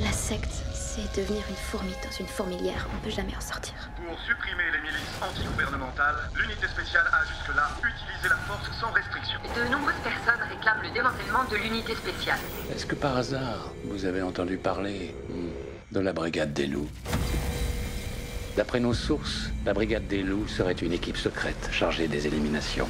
La secte, c'est devenir une fourmi dans une fourmilière. On ne peut jamais en sortir. Pour supprimer les milices antigouvernementales, l'unité spéciale a jusque-là utilisé la force sans restriction. De nombreuses personnes réclament le démantèlement de l'unité spéciale. Est-ce que par hasard, vous avez entendu parler hmm, de la Brigade des Loups? D'après nos sources, la Brigade des Loups serait une équipe secrète chargée des éliminations.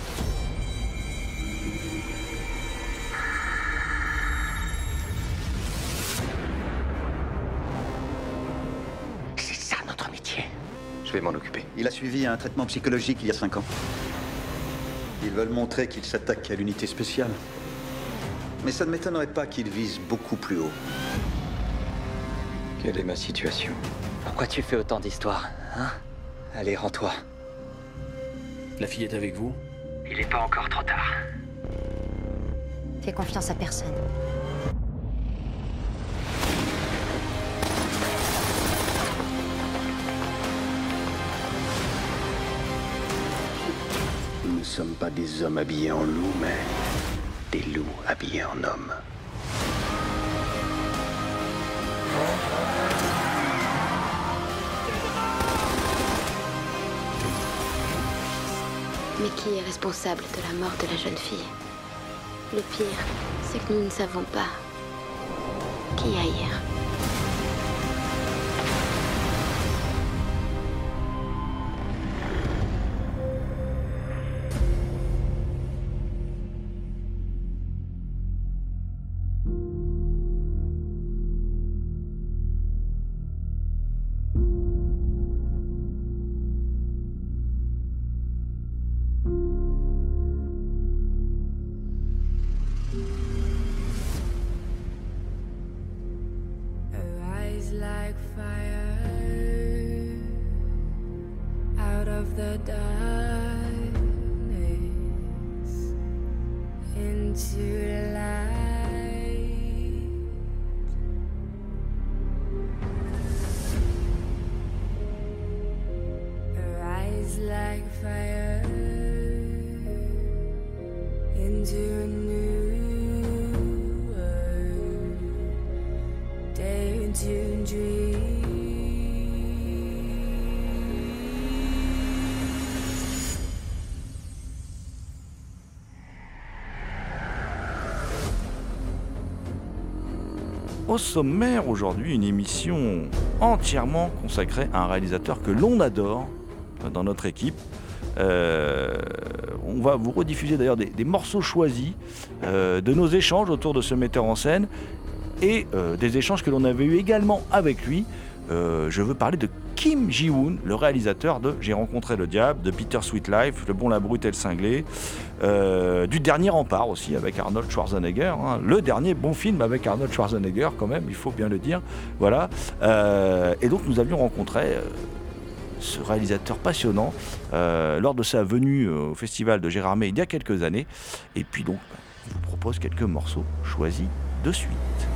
Je vais m'en occuper. Il a suivi un traitement psychologique il y a cinq ans. Ils veulent montrer qu'ils s'attaquent à l'unité spéciale. Mais ça ne m'étonnerait pas qu'ils visent beaucoup plus haut. Quelle est ma situation? Pourquoi tu fais autant d'histoires, hein? Allez, rends-toi. La fille est avec vous? Il n'est pas encore trop tard. Fais confiance à personne. Sommes pas des hommes habillés en loups, mais des loups habillés en hommes. Mais qui est responsable de la mort de la jeune fille? Le pire, c'est que nous ne savons pas Au sommaire aujourd'hui, une émission entièrement consacrée à un réalisateur que l'on adore dans notre équipe. Euh, on va vous rediffuser d'ailleurs des, morceaux choisis euh, de nos échanges autour de ce metteur en scène et euh, des échanges que l'on avait eu également avec lui. Je veux parler de Kim Ji-woon, le réalisateur de J'ai rencontré le diable, de Peter Sweetlife, Le bon, la brute et le cinglé, du dernier rempart aussi avec Arnold Schwarzenegger, hein. le dernier bon film avec Arnold Schwarzenegger quand même, il faut bien le dire. Voilà. Et donc nous avions rencontré ce réalisateur passionnant euh, lors de sa venue euh, au festival de Gérardmer il y a quelques années. Et puis donc, je vous propose quelques morceaux choisis de suite.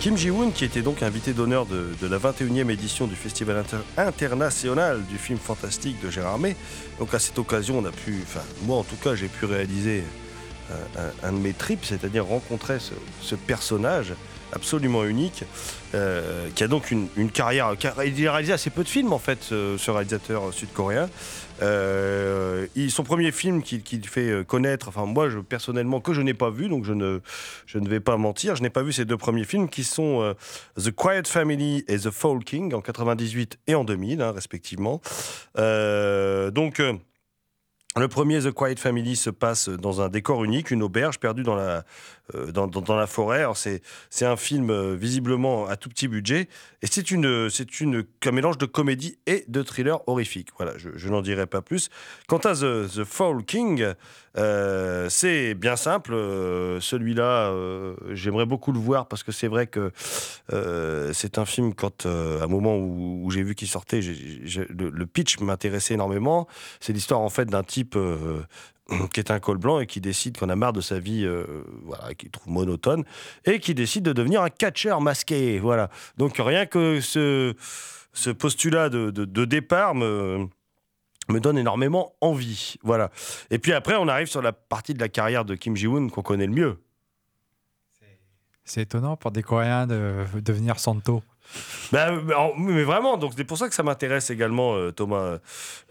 Kim Ji-woon, qui était donc invité d'honneur de, la 21e édition du Festival inter- international du film fantastique de Gérard May. Donc à cette occasion, on a pu, enfin moi en tout cas, j'ai pu réaliser un, un- de mes trips, c'est-à-dire rencontrer ce personnage absolument unique, euh, qui a donc une, carrière. Il a réalisé assez peu de films en fait, ce, réalisateur sud-coréen. Euh, son premier film qu'il qu'il fait euh, connaître, enfin moi je, personnellement que je n'ai pas vu, donc je ne, je ne vais pas mentir, je n'ai pas vu ces deux premiers films qui sont The Quiet Family et The Fall King en 98 et en 2000 hein, respectivement. Donc le premier, The Quiet Family, se passe dans un décor unique, une auberge perdue dans la, euh, forêt. C'est un film euh, visiblement à tout petit budget et c'est un mélange de comédie et de thriller horrifique. Voilà, je, je n'en dirai pas plus. Quant à The, The Fall King, euh, c'est bien simple. euh, Celui-là, euh, j'aimerais beaucoup le voir parce que c'est vrai que c'est un film, quand, à un moment où, j'ai vu qu'il sortait, le, pitch m'intéressait énormément. C'est l'histoire en fait d'un type qui est un col blanc et qui décide qu'on a marre de sa vie, euh, voilà, qu'il trouve monotone, et qui décide de devenir un catcheur masqué. Voilà. Donc rien que ce, ce postulat de, de- de départ me me donne énormément envie. Voilà. Et puis après, on arrive sur la partie de la carrière de Kim Ji-woon qu'on connaît le mieux. C'est étonnant pour des Coréens de devenir Santo. Bah, mais en- mais vraiment, donc c'est pour ça que ça m'intéresse également, euh, Thomas.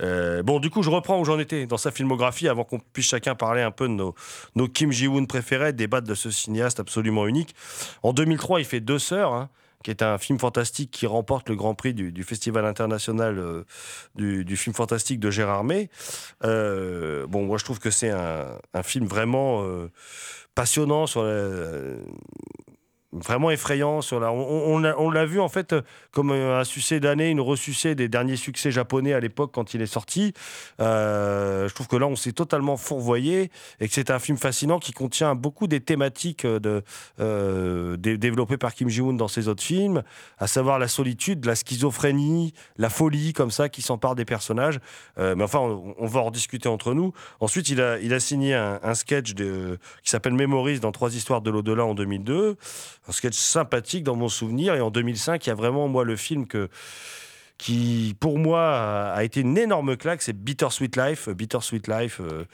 Euh, bon, du coup, je reprends où j'en étais dans sa filmographie avant qu'on puisse chacun parler un peu de nos, nos Kim Ji-woon préférés, débattre de ce cinéaste absolument unique. En 2003, il fait Deux Sœurs, hein, qui est un film fantastique qui remporte le Grand Prix du, Festival international euh, du, du film fantastique de Gérard May. Euh, bon, moi, je trouve que c'est un, un film vraiment euh, passionnant sur la vraiment effrayant sur la on, on l'a- vu en fait comme euh, un succès d'année une ressucée des derniers succès japonais à l'époque quand il est sorti. Euh, je trouve que là on s'est totalement fourvoyé et que c'est un film fascinant qui contient beaucoup des thématiques euh, de, dé- développées par Kim Ji-woon dans ses autres films à savoir la solitude la schizophrénie la folie comme ça qui s'empare des personnages. Mais enfin on, va en discuter entre nous. Ensuite il a, il a signé un, sketch de, qui s'appelle Memories dans Trois histoires de l'au-delà en 2002 un sketch sympathique dans mon souvenir. Et en 2005, il y a vraiment, moi, le film que, qui, pour moi, a, été une énorme claque, c'est Bittersweet Life. Bittersweet Life, euh,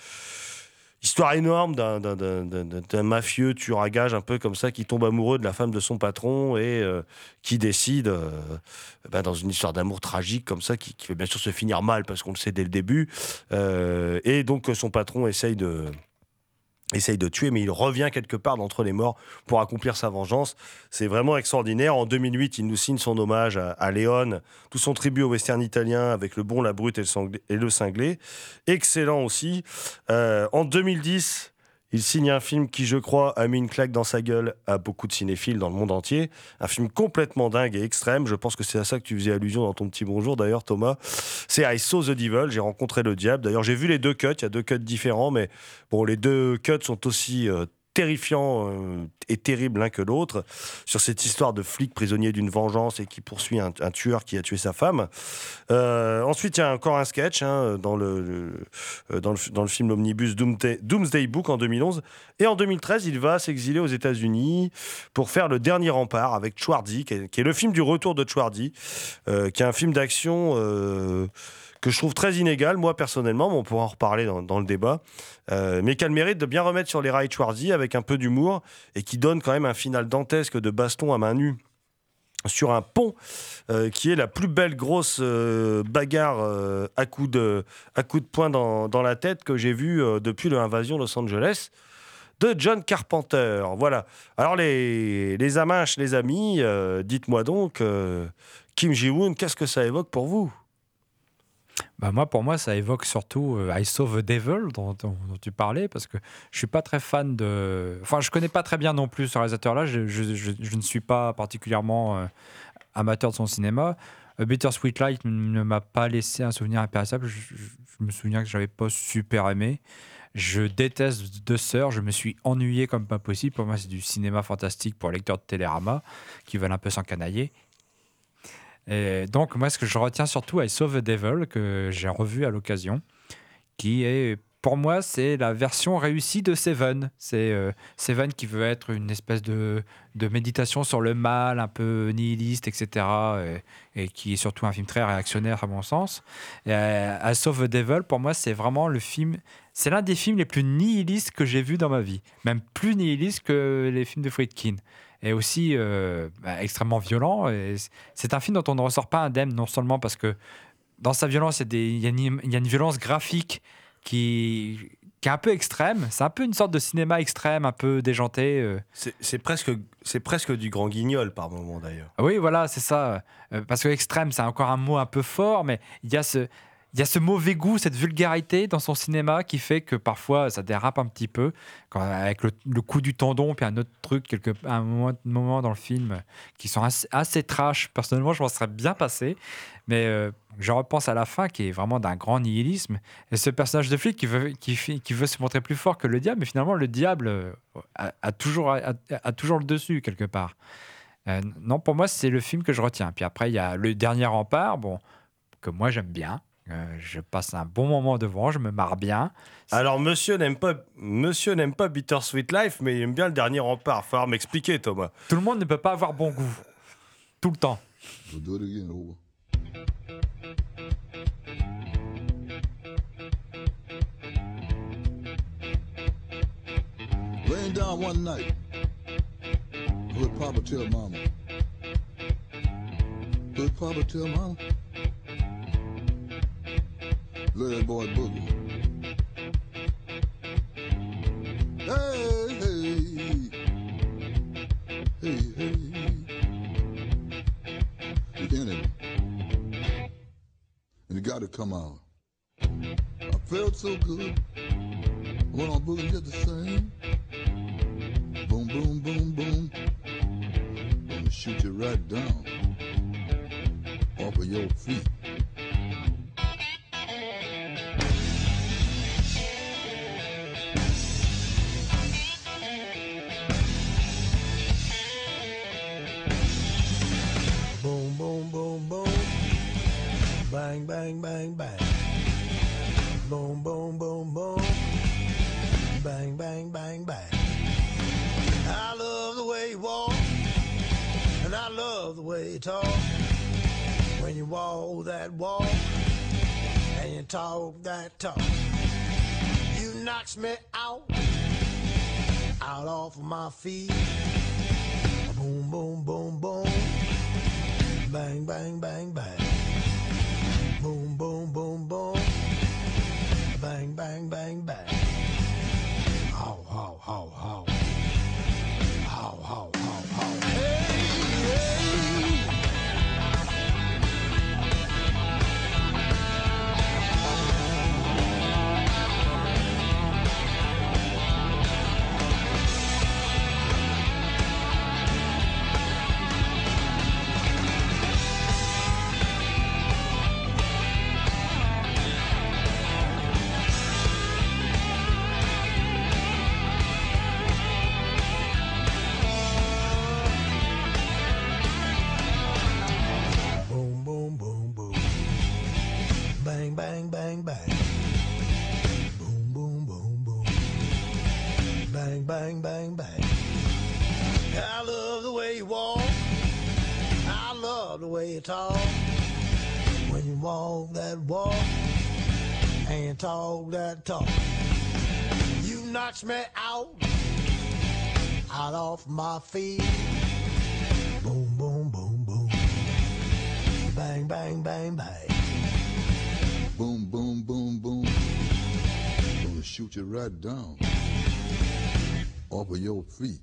histoire énorme d'un- mafieux tueur à gage un peu comme ça, qui tombe amoureux de la femme de son patron et euh, qui décide, euh, ben, dans une histoire d'amour tragique comme ça, qui, qui va bien sûr se finir mal parce qu'on le sait dès le début. Et donc, son patron essaye de essaye de tuer, mais il revient quelque part d'entre les morts pour accomplir sa vengeance. C'est vraiment extraordinaire. En 2008, il nous signe son hommage à, à Léon, tout son tribut au western italien avec le bon, la brute et le, cinglé. Excellent aussi. Euh, en 2010, il signe un film qui, je crois, a mis une claque dans sa gueule à beaucoup de cinéphiles dans le monde entier. Un film complètement dingue et extrême. Je pense que c'est à ça que tu faisais allusion dans ton petit bonjour, d'ailleurs, Thomas. C'est I Saw the Devil. J'ai rencontré le diable. D'ailleurs, j'ai vu les deux cuts. Il y a deux cuts différents, mais bon, les deux cuts sont aussi euh, terrifiants euh, et terribles l'un que l'autre sur cette histoire de flic prisonnier d'une vengeance et qui poursuit un, tueur qui a tué sa femme. Euh, ensuite, il y a encore un sketch hein, dans, le, le- euh, dans, le, film Omnibus Doomsday, Book en 2011. Et en 2013, il va s'exiler aux États-Unis pour faire Le Dernier Rempart avec Schwarzy, qui est, le film du retour de Schwarzy, euh, qui est un film d'action. Que je trouve très inégal, moi personnellement, mais on pourra en reparler dans, le débat, euh, mais qui a le mérite de bien remettre sur les rails Schwarzy avec un peu d'humour et qui donne quand même un final dantesque de baston à main nue sur un pont euh, qui est la plus belle grosse euh, bagarre à coups de, à coup de poing dans, la tête que j'ai vue depuis l'invasion Los Angeles de John Carpenter. Voilà. Alors les, les amanches, les amis, dites-moi donc, Kim Ji-woon, qu'est-ce que ça évoque pour vous? Bah moi, pour moi, ça évoque surtout euh, I Saw the Devil dont, tu parlais, parce que je suis pas très fan de. Enfin, je connais pas très bien non plus ce réalisateur-là. Je, ne suis pas particulièrement euh, amateur de son cinéma. Euh, Bittersweet Light ne m'a pas laissé un souvenir impérissable. Je me souviens que j'avais pas super aimé. Je déteste Deux Sœurs. Je me suis ennuyé comme pas possible. Pour moi, c'est du cinéma fantastique pour lecteurs de Télérama qui veulent un peu s'encanailler. Et donc, moi, ce que je retiens surtout, I Saw the Devil, que j'ai revu à l'occasion, qui est pour moi, c'est la version réussie de Seven. C'est euh, Seven qui veut être une espèce de, méditation sur le mal, un peu nihiliste, etc. Et, qui est surtout un film très réactionnaire, à mon sens. Euh, House of the Devil, pour moi, c'est vraiment le film. C'est l'un des films les plus nihilistes que j'ai vu dans ma vie. Même plus nihiliste que les films de Friedkin. Et aussi euh, bah, extrêmement violent. C'est un film dont on ne ressort pas indemne, non seulement parce que dans sa violence, il y a y, une- violence graphique qui, qui est un peu extrême. C'est un peu une sorte de cinéma extrême, un peu déjanté. euh. C'est presque, presque du grand guignol par moment d'ailleurs. Oui, voilà, c'est ça. Euh, parce que extrême, c'est encore un mot un peu fort, mais il y a ce. Il y a ce mauvais goût, cette vulgarité dans son cinéma qui fait que parfois ça dérape un petit peu, avec le, coup du tendon, puis un autre truc, quelque, un moment, dans le film, qui sont assez, trash. Personnellement, je m'en serais bien passé, mais euh, je repense à la fin qui est vraiment d'un grand nihilisme. Et ce personnage de flic qui veut, se montrer plus fort que le diable, mais finalement le diable euh, a toujours le dessus quelque part. Euh, non, pour moi, c'est le film que je retiens. Puis après, il y a Le Dernier Rempart, bon, que moi j'aime bien. Euh, je passe un bon moment devant, je me marre bien. Alors monsieur n'aime pas, monsieur n'aime pas Bittersweet Life, mais il aime bien le dernier rempart. Falloir m'expliquer, Thomas. Tout le monde ne peut pas avoir bon goût. Tout le temps. Over. Laying down one night, heard Papa tell Mama. Heard Papa tell Mama. That boy boogie. Hey, hey, hey, hey. The enemy. And it got to come out. I felt so good. I went on boogie just the same. Boom, boom, boom, boom. Gonna shoot you right down off of your feet. Me out, out off my feet. Talk. When you walk that walk and talk that talk, you knocks me out, out off my feet. Boom, boom, boom, boom. Bang, bang, bang, bang. Boom, boom, boom, boom. Gonna shoot you right down off of your feet.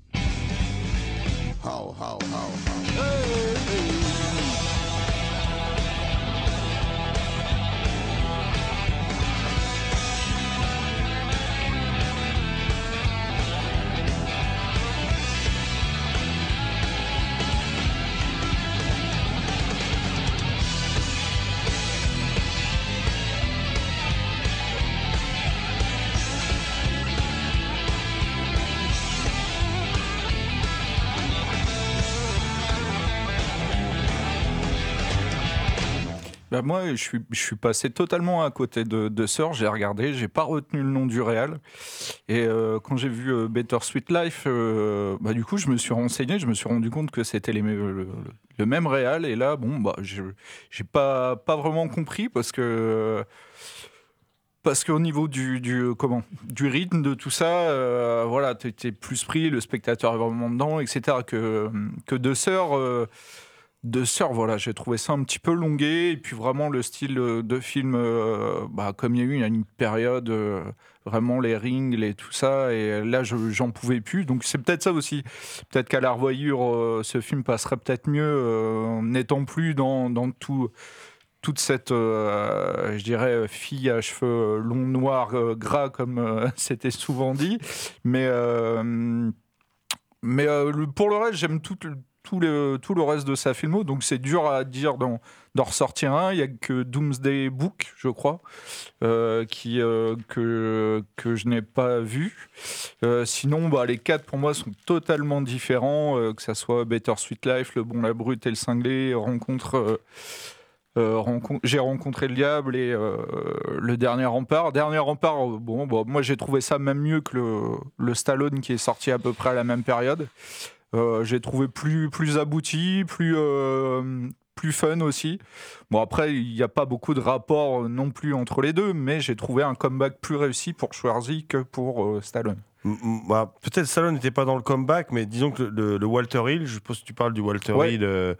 How, how, how, how. Boom, Bah, moi, je suis, je suis passé totalement à côté de, de Sœur. J'ai regardé, j'ai pas retenu le nom du réal. Et euh, quand j'ai vu euh, Better Sweet Life, euh, bah, du coup, je me suis renseigné, je me suis rendu compte que c'était le, même réal. Et là, bon, bah, j'ai pas, pas vraiment compris parce que. Parce qu'au niveau du, du, comment, du rythme de tout ça, euh, voilà, tu es plus pris, le spectateur est vraiment dedans, etc. Que, que Deux Sœurs. euh, de sœurs, voilà, j'ai trouvé ça un petit peu longué. Et puis vraiment le style euh, de film, euh, bah, comme il y a eu une période, euh, vraiment les rings, les tout ça, et là je- j'en pouvais plus. Donc c'est peut-être ça aussi. Peut-être qu'à la revoyure, ce film passerait peut-être mieux, n'étant plus dans, dans tout toute cette, je dirais, fille à cheveux longs, noirs, gras, comme c'était souvent dit. Mais, mais pour le reste, j'aime tout, tout, le, tout le reste de sa filmo, donc c'est dur à dire d'en, ressortir un. Il n'y a que Doomsday Book, je crois, euh, qui, euh, que, que je n'ai pas vu. Euh, sinon, bah, les quatre pour moi sont totalement différents, que ça soit Better Sweet Life, Le Bon, la Brute et le Cinglé, Rencontre. euh, euh, rencon- j'ai rencontré le diable et le dernier rempart. Dernier rempart, bon, bon, moi j'ai trouvé ça même mieux que le, le Stallone qui est sorti à peu près à la même période. Euh, j'ai trouvé plus, plus abouti, plus, euh, plus fun aussi. Bon, après, il n'y a pas beaucoup de rapport euh, non plus entre les deux, mais j'ai trouvé un comeback plus réussi pour Schwarzy que pour Stallone. Bah, Peut-être Stallone n'était pas dans le comeback, mais disons que le, le- le Walter Hill, je suppose que tu parles du Walter Ouais. Hill euh,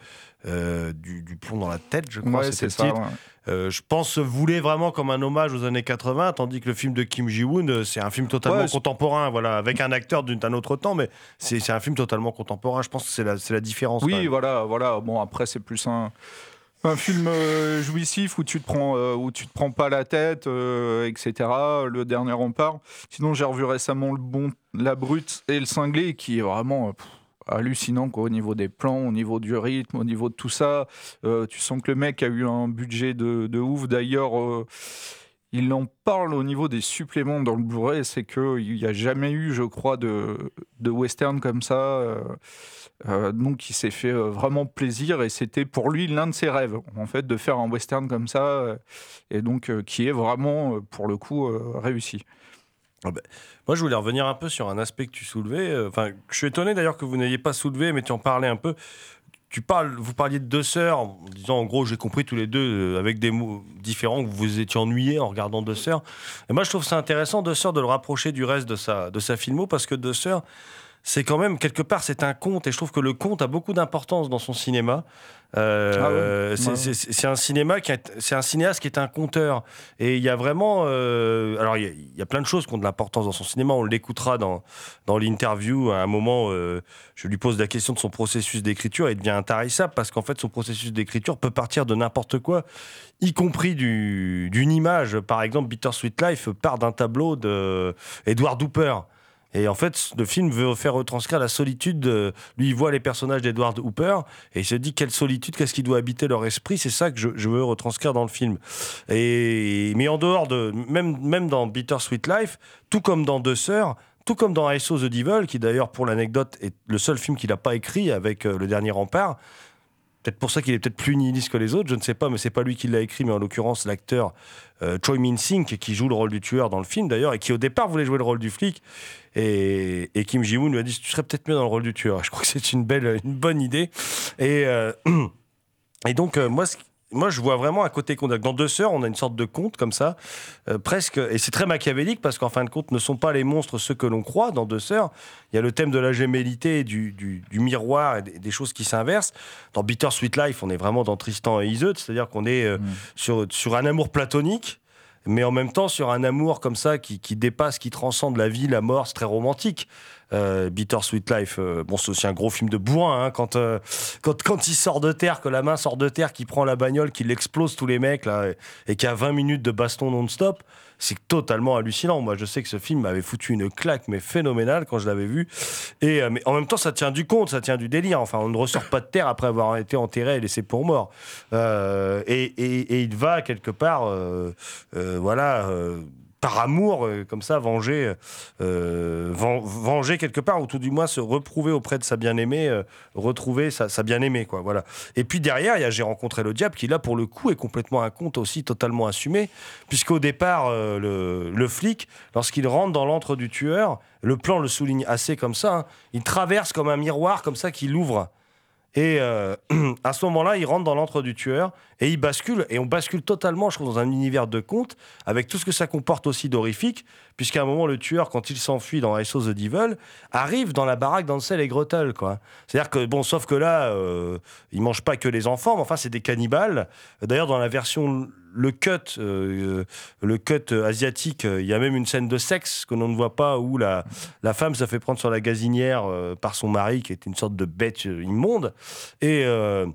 euh, du, du plomb dans la tête, je crois, Ouais, c'est ça, titre. ouais. Euh, je pense se voulait vraiment comme un hommage aux années 80, tandis que le film de Kim Ji-woon, euh, c'est un film totalement contemporain, voilà, avec un acteur d'un autre temps, mais c'est un film totalement contemporain. Je pense que c'est la, la différence. Oui, voilà, voilà. Bon, après, c'est plus un, un film euh, jouissif où tu te prends, euh, où tu te prends pas la tête, euh, etc. Le dernier rempart. Sinon, j'ai revu récemment le bon, la brute et le cinglé, qui est vraiment. hallucinant au niveau des plans, au niveau du rythme, au niveau de tout ça. Tu sens que le mec a eu un budget de, ouf. D'ailleurs, il en parle au niveau des suppléments dans le Blu-ray, c'est qu'il n'y a jamais eu, je crois, de, de western comme ça. euh, euh, donc il s'est fait euh, vraiment plaisir et c'était pour lui l'un de ses rêves, en fait, de faire un western comme ça, euh, et donc qui est vraiment, pour le coup, réussi. Ah ben, moi, je voulais revenir un peu sur un aspect que tu soulevais. Enfin, je suis étonné d'ailleurs que vous n'ayez pas soulevé, mais tu en parlais un peu. Tu parles, vous parliez de deux sœurs, en disant en gros, j'ai compris tous les deux euh, avec des mots différents que vous vous étiez ennuyés en regardant deux sœurs. Et moi, je trouve ça intéressant deux sœurs de le rapprocher du reste de sa de sa filmo parce que deux sœurs, c'est quand même quelque part c'est un conte et je trouve que le conte a beaucoup d'importance dans son cinéma. Euh, Ah c'est- Ouais. c'est- c'est c'est un cinéma qui est- c'est un cinéaste qui est un conteur. Et il y a vraiment euh, alors il y, a- il y a plein de choses qui ont de l'importance dans son cinéma. On l'écoutera dans dans l'interview. À un moment euh, je lui pose la question de son processus d'écriture et il devient intarissable parce qu'en fait son processus d'écriture peut partir de n'importe quoi y compris du- d'une image. Par exemple Bittersweet Life part d'un tableau de Edward Hooper et en fait, le film veut faire retranscrire la solitude. de- Lui, il voit les personnages d'Edward Hooper et il se dit quelle solitude, qu'est-ce qui doit habiter leur esprit? C'est ça que je, veux retranscrire dans le film. Et mais en dehors de même même dans Bittersweet Life, tout comme dans Deux sœurs. Tout comme dans I Saw the Devil, qui d'ailleurs, pour l'anecdote, est le seul film qu'il n'a pas écrit avec euh, Le Dernier Rempart. Peut-être pour ça qu'il est peut-être plus nihiliste que les autres, je ne sais pas, mais c'est pas lui qui l'a écrit, mais en l'occurrence l'acteur euh, Choi Min-sing qui joue le rôle du tueur dans le film d'ailleurs et qui au départ voulait jouer le rôle du flic et, Kim Ji-woon lui a dit tu serais peut-être mieux dans le rôle du tueur. Je crois que c'est une belle, une bonne idée et euh, et donc euh, moi moi, je vois vraiment un côté conte. Dans Deux Sœurs, on a une sorte de conte comme ça, euh, presque. Et c'est très machiavélique parce qu'en fin de compte, ne sont pas les monstres ceux que l'on croit dans Deux Sœurs. Il y a le thème de la gémellité, du, du, du miroir et des, choses qui s'inversent. Dans Bittersweet Life, on est vraiment dans Tristan et Iseut, c'est-à-dire qu'on est euh, sur, sur un amour platonique. Mais en même temps, sur un amour comme ça qui, qui dépasse, qui transcende la vie, la mort, c'est très romantique. Euh, Bittersweet Life, euh, bon, c'est aussi un gros film de bourrin hein, quand, euh, quand, quand il sort de terre, que la main sort de terre, qu'il prend la bagnole, qu'il explose tous les mecs là, et, et qu'il y a 20 minutes de baston non-stop. C'est totalement hallucinant. Moi, je sais que ce film m'avait foutu une claque, mais phénoménale quand je l'avais vu. Et euh, mais en même temps, ça tient du compte, ça tient du délire. Enfin, on ne ressort pas de terre après avoir été enterré et laissé pour mort. Euh, et, il va quelque part, euh, voilà. Par amour, euh, comme ça, venger, euh, ven- venger quelque part, ou tout du moins se reprouver auprès de sa bien-aimée, euh, retrouver sa, bien-aimée. Voilà. Et puis derrière, il y a J'ai rencontré le diable, qui là, pour le coup, est complètement un conte aussi totalement assumé, puisqu'au départ, le, le flic, lorsqu'il rentre dans l'antre du tueur, le plan le souligne assez comme ça, hein, il traverse comme un miroir, comme ça, qu'il ouvre. Et euh, à ce moment-là, il rentre dans l'antre du tueur et il bascule. Et on bascule totalement, je trouve, dans un univers de conte, avec tout ce que ça comporte aussi d'horrifique, puisqu'à un moment, le tueur, quand il s'enfuit dans Saw the Devil, arrive dans la baraque d'Ansel et Gretel. quoi. C'est-à-dire que, bon, sauf que là, euh, il mange pas que les enfants, mais enfin, c'est des cannibales. D'ailleurs, dans la version le cut, euh, le cut euh, asiatique, euh, il y a même une scène de sexe que l'on ne voit pas où la, la femme se fait prendre sur la gazinière euh, par son mari qui est une sorte de bête euh, immonde. Et, euh,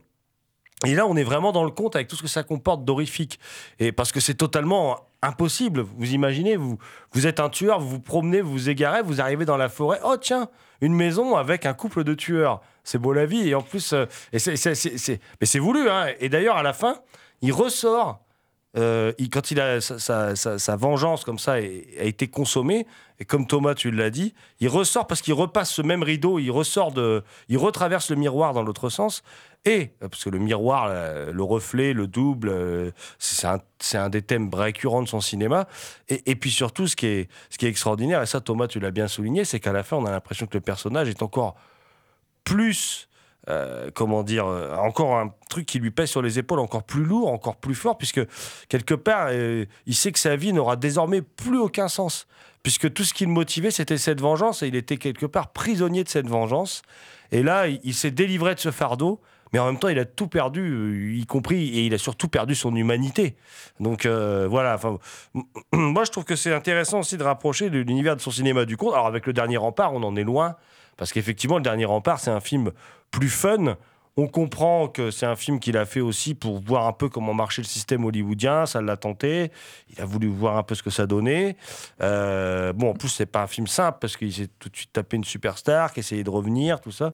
et là, on est vraiment dans le conte avec tout ce que ça comporte d'horrifique. Et parce que c'est totalement impossible. Vous imaginez, vous, vous êtes un tueur, vous vous promenez, vous vous égarez, vous arrivez dans la forêt. Oh tiens, une maison avec un couple de tueurs. C'est beau la vie. Et en plus, euh, c'est, mais c'est voulu. Hein. Et d'ailleurs, à la fin, il ressort. euh, il- quand il a sa, sa- vengeance comme ça a été consommée, et comme Thomas tu l'as dit, il ressort parce qu'il repasse ce même rideau, il ressort de, il retraverse le miroir dans l'autre sens, et euh, parce que le miroir, le reflet, le double, euh, c'est un, des thèmes récurrents de son cinéma. Et, puis surtout, ce qui est, extraordinaire, et ça Thomas tu l'as bien souligné, c'est qu'à la fin on a l'impression que le personnage est encore plus, euh, comment dire, encore un truc qui lui pèse sur les épaules, encore plus lourd, encore plus fort, puisque quelque part, il sait que sa vie n'aura désormais plus aucun sens, puisque tout ce qui le motivait, c'était cette vengeance, et il était quelque part prisonnier de cette vengeance. Et là, il s'est délivré de ce fardeau. Mais en même temps, il a tout perdu, euh, y compris, et il a surtout perdu son humanité. Donc euh, voilà, moi je trouve que c'est intéressant aussi de rapprocher l'univers de son cinéma du conte. Alors avec le dernier rempart, on en est loin, parce qu'effectivement, le dernier rempart, c'est un film plus fun. On comprend que c'est un film qu'il a fait aussi pour voir un peu comment marchait le système hollywoodien. Ça l'a tenté. Il a voulu voir un peu ce que ça donnait. Euh, bon, en plus, c'est pas un film simple parce qu'il s'est tout de suite tapé une superstar qui essayait de revenir, tout ça.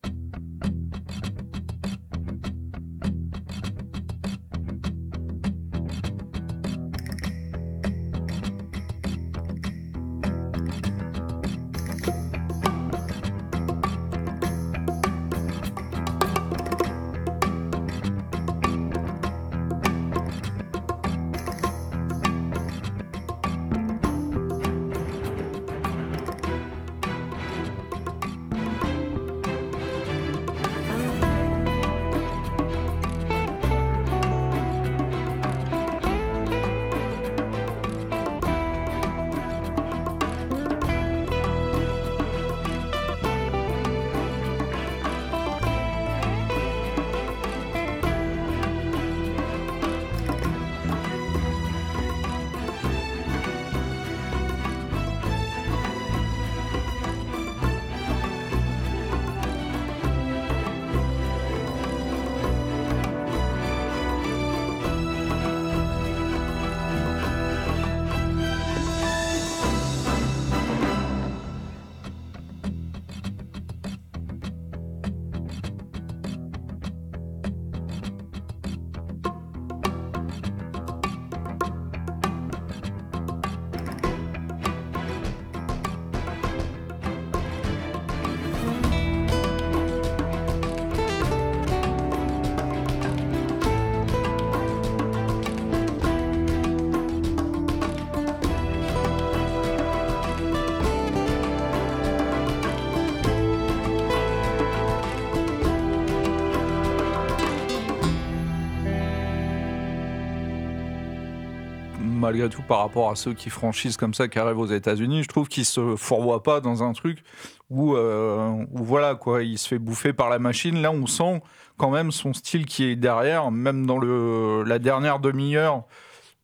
Malgré tout par rapport à ceux qui franchissent comme ça, qui arrivent aux États-Unis, je trouve qu'il se fourvoie pas dans un truc où, euh, où voilà quoi, il se fait bouffer par la machine. Là, on sent quand même son style qui est derrière, même dans le la dernière demi-heure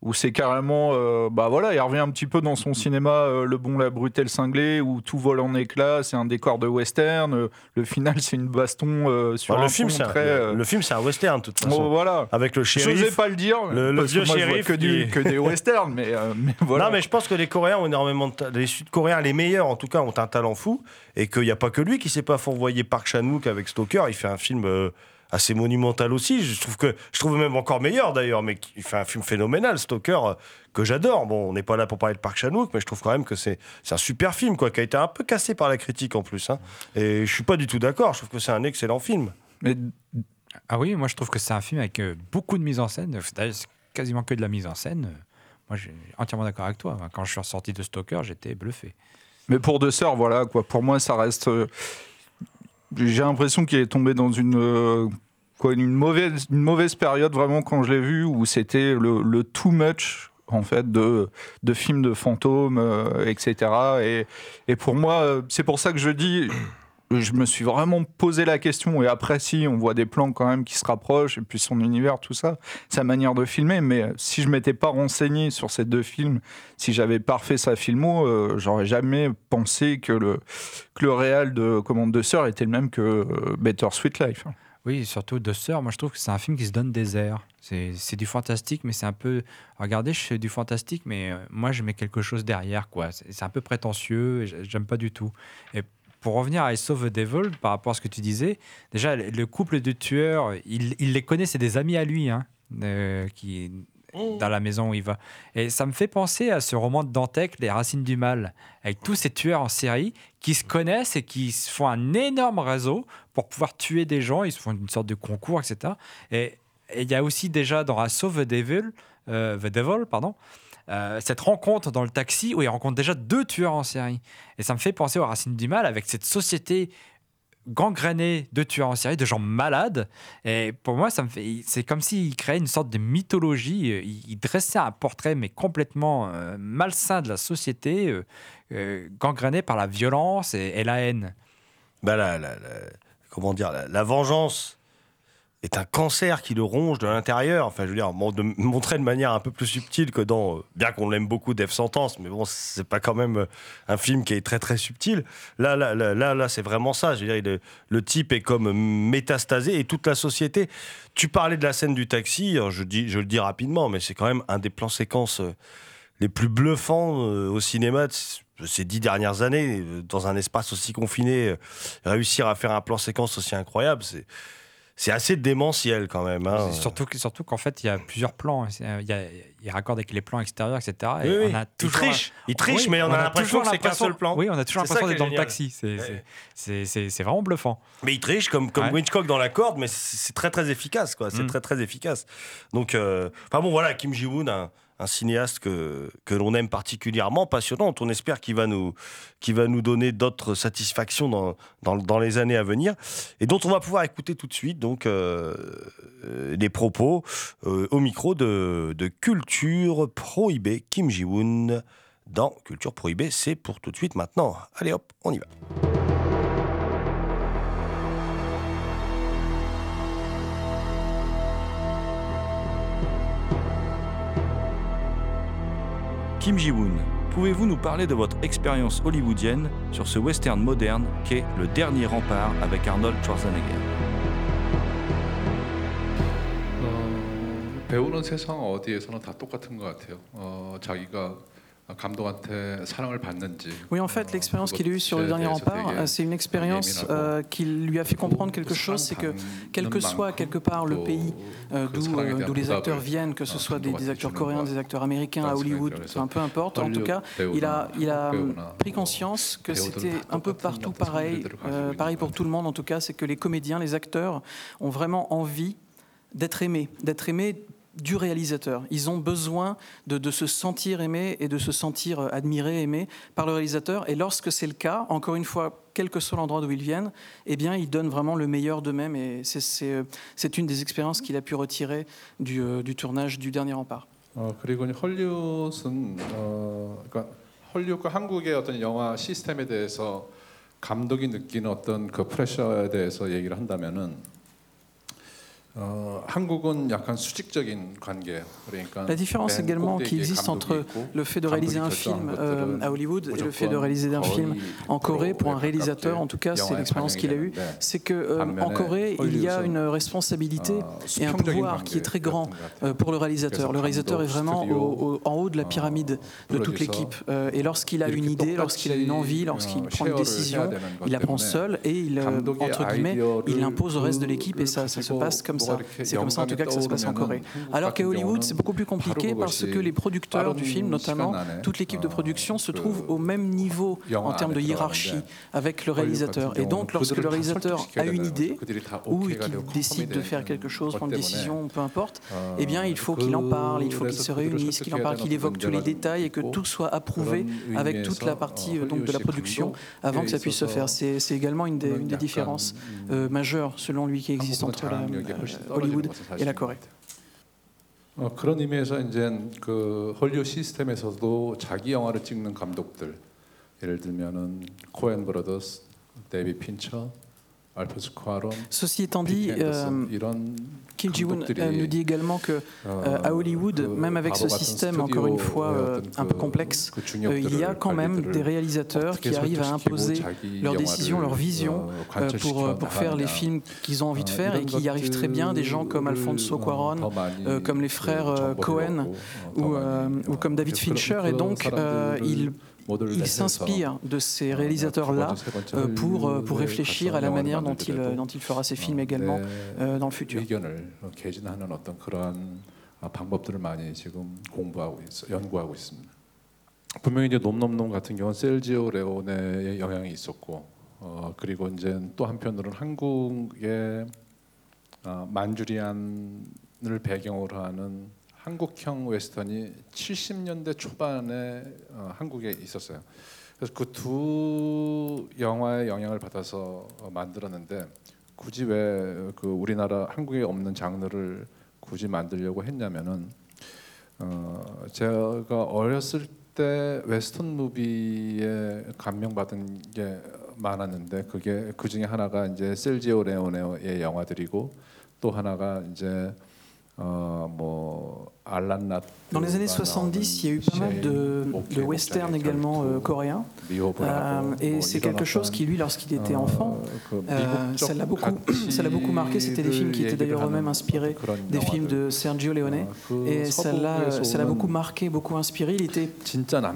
où c'est carrément, euh, bah voilà, il revient un petit peu dans son cinéma euh, Le Bon, la Brute et le Cinglé, où tout vole en éclats, c'est un décor de western, euh, le final c'est une baston euh, sur Bah, un le, film, c'est un, très... le, le film, c'est un western, de toute façon. Oh, voilà. Avec le Je shérif. n'osais pas le dire, Le, le vieux que moi, je vois shérif. que, du- qui- que des westerns, mais, mais voilà. Non, mais je pense que les Coréens ont énormément de ta- Les Sud-Coréens, les meilleurs en tout cas, ont un talent fou. Et qu'il n'y a pas que lui qui s'est pas fourvoyé Park Chan-wook avec Stalker. Il fait un film. Euh, assez monumental aussi. Je trouve que je trouve même encore meilleur d'ailleurs, mais qui fait un film phénoménal, Stalker, euh, que j'adore. Bon, on n'est pas là pour parler de Park Chan-wook, mais je trouve quand même que c'est c'est un super film, quoi, qui a été un peu cassé par la critique en plus. hein. Et je suis pas du tout d'accord. Je trouve que c'est un excellent film. Mais Ah oui, moi je trouve que c'est un film avec euh, beaucoup de mise en scène. D'ailleurs, c'est quasiment que de la mise en scène. Euh, Moi, je suis entièrement d'accord avec toi. Quand je suis ressorti de Stalker, j'étais bluffé. Mais pour deux sœurs, voilà, quoi. Pour moi, ça reste. J'ai l'impression qu'il est tombé dans une. euh, Quoi, une mauvaise, une mauvaise période vraiment quand je l'ai vu où c'était le, le too much en fait de, de films de fantômes euh, etc et, et pour moi euh, c'est pour ça que je dis je me suis vraiment posé la question et après si on voit des plans quand même qui se rapprochent et puis son univers tout ça sa manière de filmer mais euh, si je m'étais pas renseigné sur ces deux films si j'avais pas refait sa filmo euh, j'aurais jamais pensé que le que le réal de Commande de Sœurs était le même que euh, Better Sweet Life hein. Oui, surtout Deux Sœurs, moi je trouve que c'est un film qui se donne des airs. C'est du fantastique, mais c'est un peu. Regardez, je fais du fantastique, mais euh, moi je mets quelque chose derrière, quoi. C'est un peu prétentieux, j'aime pas du tout. Et pour revenir à I Saw the Devil, par rapport à ce que tu disais, déjà le le couple de tueurs, il, il les connaît, c'est des amis à lui, hein, euh, qui dans la maison où il va. Et ça me fait penser à ce roman de Dantec, Les Racines du Mal, avec tous ces tueurs en série qui se connaissent et qui se font un énorme réseau pour pouvoir tuer des gens. Ils se font une sorte de concours, etc. Et et il y a aussi déjà dans Assaut the Devil, euh, the Devil pardon, euh, cette rencontre dans le taxi où il rencontre déjà deux tueurs en série. Et ça me fait penser aux Racines du Mal avec cette société gangrénée de tueurs en série, de gens malades. Et pour moi, ça me fait, c'est comme s'il créait une sorte de mythologie. Euh, Il, dressait un portrait mais complètement euh, malsain de la société, gangrénée par la violence et, la haine. Bah, comment dire, la vengeance est un cancer qui le ronge de l'intérieur. Enfin, je veux dire, de montrer de manière un peu plus subtile que dans, euh, bien qu'on l'aime beaucoup, Death Sentence, mais bon, c'est pas quand même euh, un film qui est très très subtil. Là, là, là, là, c'est vraiment ça. Je veux dire, le type est comme métastasé et toute la société. Tu parlais de la scène du taxi, alors je dis, je le dis rapidement, mais c'est quand même un des plans séquences euh, les plus bluffants au cinéma ces dix dernières années, dans un espace aussi confiné, réussir à faire un plan séquence aussi incroyable, c'est c'est assez démentiel quand même. hein. Surtout, que- surtout qu'en fait, il y a plusieurs plans. Il raccorde avec les plans extérieurs, etc. Oui, et oui. on a Il toujours triche. un- Il triche, mais on a l'impression que c'est qu'un l'impression- seul plan. Oui, on a toujours l'impression d'être dans le taxi. C'est, vraiment bluffant. Mais il triche comme, comme Ouais. Hitchcock dans la corde, mais c'est très très efficace, quoi. C'est Mm. très très efficace. Donc, euh, enfin bon, voilà, Kim Ji-woon, un, un cinéaste que, que l'on aime particulièrement, passionnant. On espère qu'il va nous, qu'il va nous donner d'autres satisfactions dans, dans, dans les années à venir, et dont on va pouvoir écouter tout de suite donc euh, euh, les propos euh, au micro de, de Culture Prohibée, Kim Ji-woon. Dans Culture Prohibée, c'est pour tout de suite maintenant. Allez hop, on y va. Kim Ji-woon, pouvez-vous nous parler de votre expérience hollywoodienne sur ce western moderne qu'est Le Dernier Rempart avec Arnold Schwarzenegger? 배우는 세상 어디에서는 다 똑같은 것 같아요. 어, 자기가 감독한테 사랑을 받는지. Oui, en fait, l'expérience qu'il a eue sur le dernier rempart, euh, c'est une expérience euh, qui lui a fait comprendre quelque chose, c'est que quel que soit quelque part le pays euh, d'où euh, d'où les acteurs viennent, que ce soit des, des acteurs coréens, des acteurs américains à Hollywood, enfin, peu importe, en tout cas, il a, il a euh, pris conscience que c'était un peu partout pareil, euh, pareil pour tout le monde en tout cas, c'est que les comédiens, les acteurs ont vraiment envie d'être aimés, d'être aimés du réalisateur. Ils ont besoin de, de se sentir aimés et de se sentir euh, admirés, aimés par le réalisateur. Et lorsque c'est le cas, encore une fois, quel que soit l'endroit d'où ils viennent, eh bien, ils donnent vraiment le meilleur d'eux-mêmes. Et c'est- c'est euh, c'est une des expériences qu'il a pu retirer du, euh, du tournage du dernier rempart. 어, 그리고 이제 헐리우드는 어, 그러니까 헐리우드과 한국의 어떤 영화 시스템에 대해서 감독이 느끼는 어떤 그 프레셔에 대해서 얘기를 한다면은 la différence également qui existe entre le fait de réaliser un film euh, à Hollywood et le fait de réaliser un film en Corée, pour un réalisateur, en tout cas, c'est l'expérience qu'il a eue, c'est que euh, Corée, il y a une responsabilité et un pouvoir qui est très grand euh, pour le réalisateur. Le réalisateur est vraiment au, en haut de la pyramide de toute l'équipe. et lorsqu'il a une idée, lorsqu'il a une envie, lorsqu'il prend une décision, il la prend seul et il, entre guillemets, il l'impose au reste de l'équipe et ça, ça se passe comme ça. C'est comme ça en tout cas que ça se passe en Corée. Alors qu'à Hollywood, c'est beaucoup plus compliqué parce que les producteurs du film, notamment toute l'équipe de production, se trouvent au même niveau en termes de hiérarchie avec le réalisateur. Et donc, lorsque le réalisateur a une idée ou qu'il décide de faire quelque chose, prendre une décision, peu importe, eh bien, il faut qu'il en parle, il faut qu'il se réunisse, qu'il en parle, qu'il évoque tous les détails et que tout soit approuvé avec toute la partie donc, de la production avant que ça puisse se faire. C'est également une des, une des différences euh, majeures, selon lui, qui existe entre la, euh, Hollywood et la Corée. 어, 그런 의미에서 이제 그 헐리우드 시스템에서도 자기 영화를 찍는 감독들 예를 들면은 코엔 브라더스, 데이비 핀처, Ceci étant dit, euh, Kim Ji-woon nous dit également que euh, à Hollywood, même avec ce système encore une fois euh, un peu complexe, euh, il y a quand même des réalisateurs qui arrivent à imposer leurs décisions, leurs visions pour, pour faire les films qu'ils ont envie de faire et qui y arrivent très bien. Des gens comme Alfonso Cuarón, comme les frères Cohen ou, ou comme David Fincher. Et donc, ils il s'inspire de ces réalisateurs-là euh, pour, euh, pour réfléchir à la manière dont il, dont il fera ses films également euh, dans le futur. 방법들을 많이 지금 공부하고 있어, 연구하고 있습니다. 분명히 이제 놈놈놈 같은 경우는 셀지오 레오네의 영향이 있었고, 어, 그리고 이제 또 한편으로는 한국의 어, 만주리안을 배경으로 하는 한국형 웨스턴이 70년대 초반에 어, 한국에 있었어요. 그래서 그 두 영화의 영향을 받아서 어, 만들었는데 굳이 왜 그 우리나라 한국에 없는 장르를 굳이 만들려고 했냐면은 어 제가 어렸을 때 웨스턴 무비에 감명받은 게 많았는데 그게 그 중에 하나가 이제 셀지오 레오네의 영화들이고 또 하나가 이제 어뭐 Dans les années 70, il y a eu pas mal de, de westerns également euh, coréens. Euh, et c'est quelque chose qui, lui, lorsqu'il était enfant, euh, ça l'a beaucoup, ça l'a beaucoup marqué. C'était des films qui étaient d'ailleurs eux-mêmes inspirés des films de Sergio Leone. Et ça l'a, ça l'a beaucoup marqué, beaucoup inspiré. Il était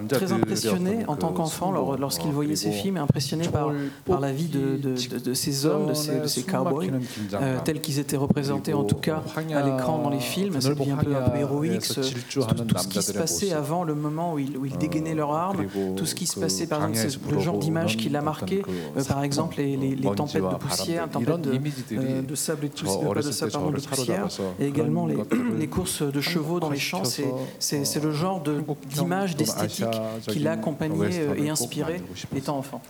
très impressionné en tant qu'enfant lorsqu'il voyait ces films, impressionné par, par la vie de, de, de, ces hommes, de ces, ces cowboys, tels qu'ils étaient représentés en tout cas à l'écran dans les films, c'est bien un peu, un peu héroïque, ce, tout, tout, ce qui se passait avant le moment où ils, où ils dégainaient leurs armes, tout ce qui se passait, par exemple, le genre d'image qui l'a marqué, par exemple les, les, les, tempêtes de poussière, tempêtes de, euh, de sable et de, pas de, sable, pardon, de poussière, et également les, les courses de chevaux dans les champs, c'est le genre d'image, d'esthétique qui l'a accompagné euh, et inspiré étant enfant.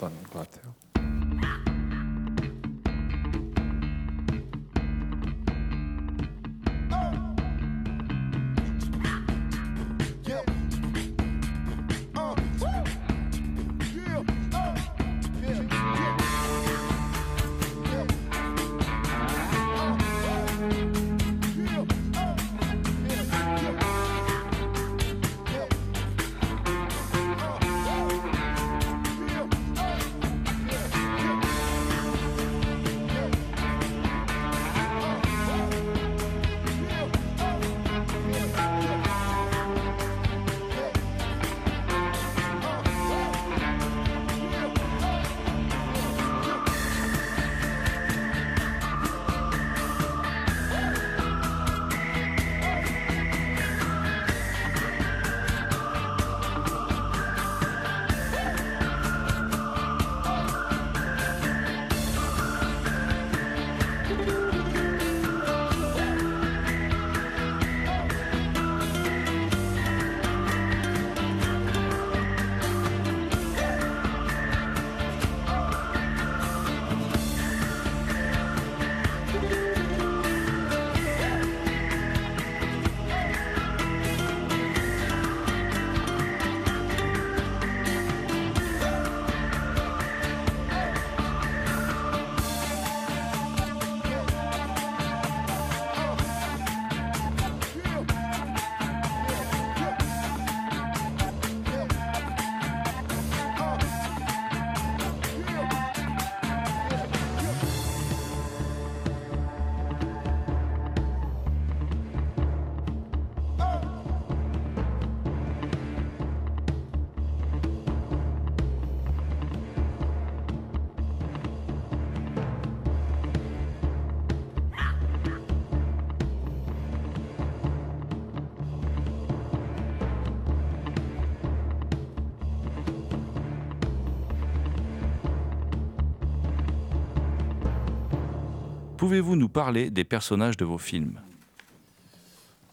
Pouvez-vous nous parler des personnages de vos films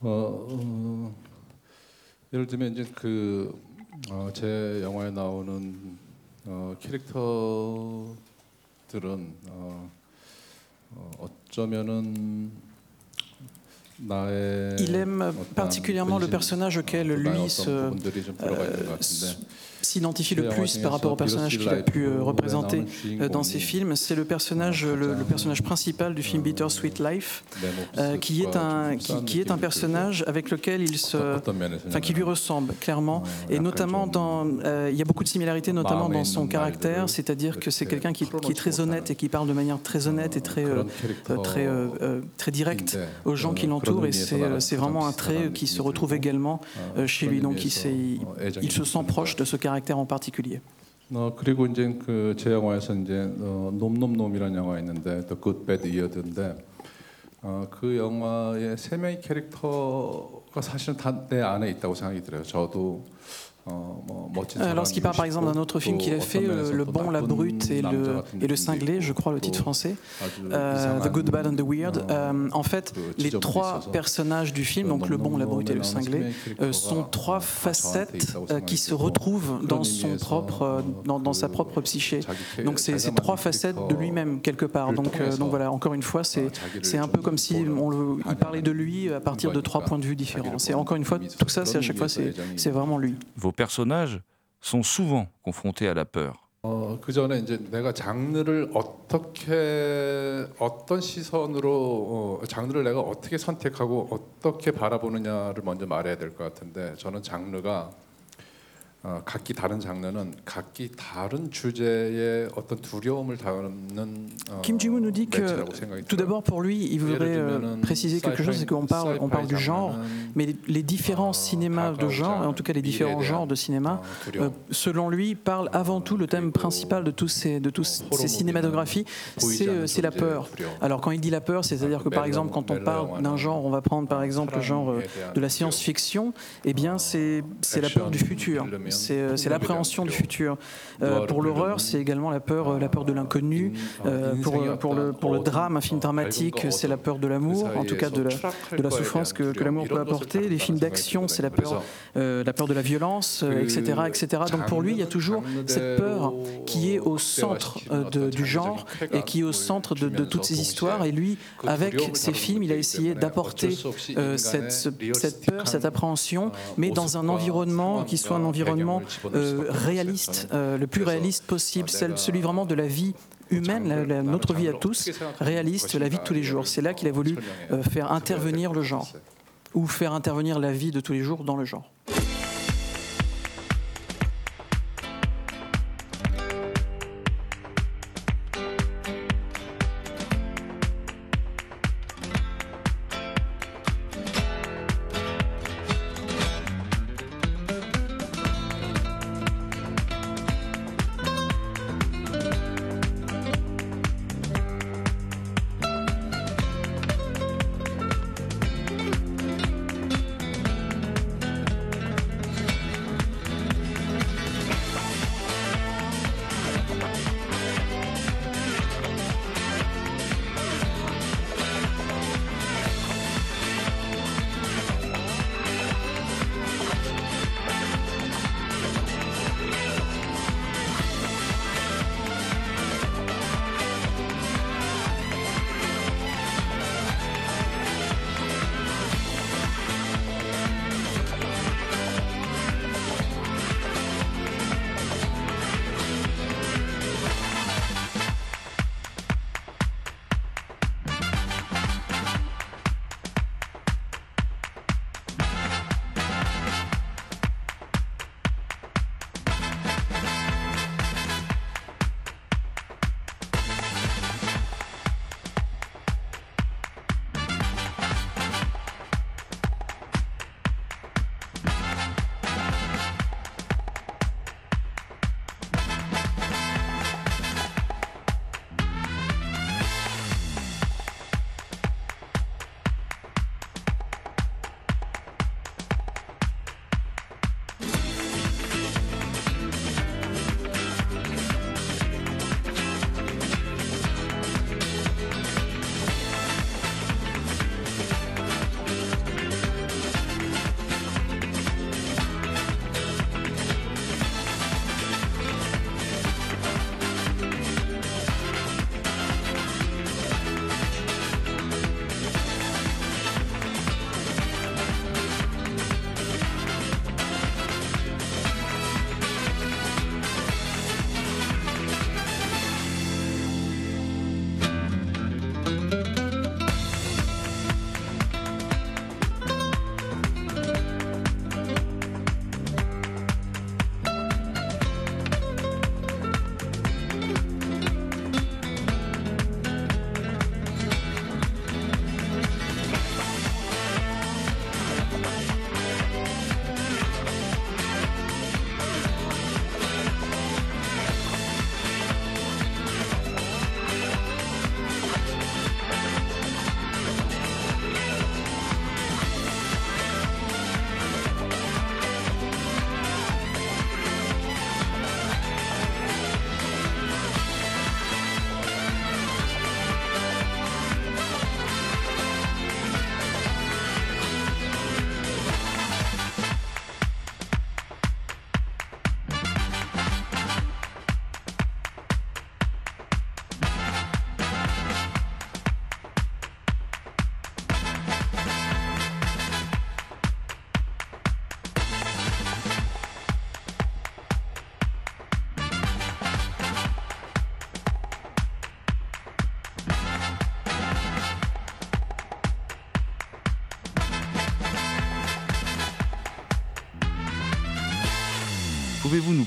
어, 어, 예를 들면 이제 그 어, 제 영화에 나오는 어, 캐릭터들은 어, 어, 어쩌면은 나의 Il aime 어떤 particulièrement le 근심, personnage auquel 어, 나의 lui 어떤 se, 부 s'identifie le plus par rapport au personnage qu'il a pu euh, représenter euh, dans ses films. C'est le personnage, euh, le, personnage principal du film Bitter Sweet Life, qui est un qui, est un personnage avec lequel il se, enfin qui lui ressemble clairement, et notamment dans, il y a beaucoup de similarités notamment dans son caractère, c'est-à-dire que c'est quelqu'un qui, qui, est très honnête et qui parle de manière très honnête et très très très directe aux gens qui l'entourent, et c'est vraiment un trait qui se retrouve également chez lui. Donc il se sent proche de ce caractère en particulier. 어, 그리고 이제 그 제 영화에서 이제 어, 놈놈놈이라는 영화 있는데 Good Bad Weird인데 어, 그 영화의 세 명의 캐릭터가 사실은 다 내 안에 있다고 생각이 들어요. 저도 Lorsqu'il parle par exemple d'un autre film qu'il a fait, euh, Le Bon, la Brute et le, et le Cinglé, je crois le titre français, euh, The Good, Bad and the Weird, euh, en fait, les trois personnages du film, donc Le Bon, la Brute et le Cinglé, euh, sont trois facettes euh, qui se retrouvent dans, son propre, euh, dans, dans sa propre psyché. Donc c'est trois facettes de lui-même quelque part. Donc, euh, donc voilà, encore une fois, c'est c'est un peu comme si on le, il parlait de lui à partir de trois points de vue différents. C'est encore une fois, tout ça, c'est à chaque fois, c'est c'est vraiment lui. Vos personnages sont souvent confrontés à la peur. 어, 그 전에 이제 내가 장르를 어떻게 어떤 시선으로 어, 장르를 내가 어떻게 선택하고 어떻게 바라보느냐를 먼저 말해야 될 것 같은데 저는 장르가 어, 각기 다른 장르는 각기 다른 주제의 어떤 두려움을 담는 어, Kim Ji-woon nous dit que 매체라고 생각이 tout 들어요. d'abord pour lui, il voudrait euh, préciser quelque chose, c'est qu'on parle, on parle du genre, mais les, les différents cinémas de genre, et en tout cas les différents genres de cinéma, euh, selon lui, parlent avant tout le thème principal de tous ces, de tous ces cinématographies, c'est euh, c'est la peur. Alors quand il dit la peur, c'est-à-dire que par exemple quand on parle d'un genre, on va prendre par exemple le genre euh, de la science-fiction, eh bien c'est c'est la peur du futur, c'est euh, l'appréhension du futur. Euh, pour l'horreur, c'est également la peur, euh, la peur de l'inconnu. Euh, pour, pour, le, pour le drame, un film dramatique, c'est la peur de l'amour, en tout cas de la, de la souffrance que, que l'amour peut apporter. Les films d'action, c'est la peur, euh, la peur de la violence, etc., etc. Donc pour lui, il y a toujours cette peur qui est au centre de- du genre et qui est au centre de, de toutes ces histoires. Et lui, avec ses films, il a essayé d'apporter cette, ce- cette peur, cette appréhension, mais dans un environnement qui soit un environnement euh, réaliste, euh, le plus réaliste possible, celui vraiment de la vie humaine, la- la- notre vie à tous, réaliste, la vie de tous les jours. C'est là qu'il a voulu euh, faire intervenir le genre, ou faire intervenir la vie de tous les jours dans le genre.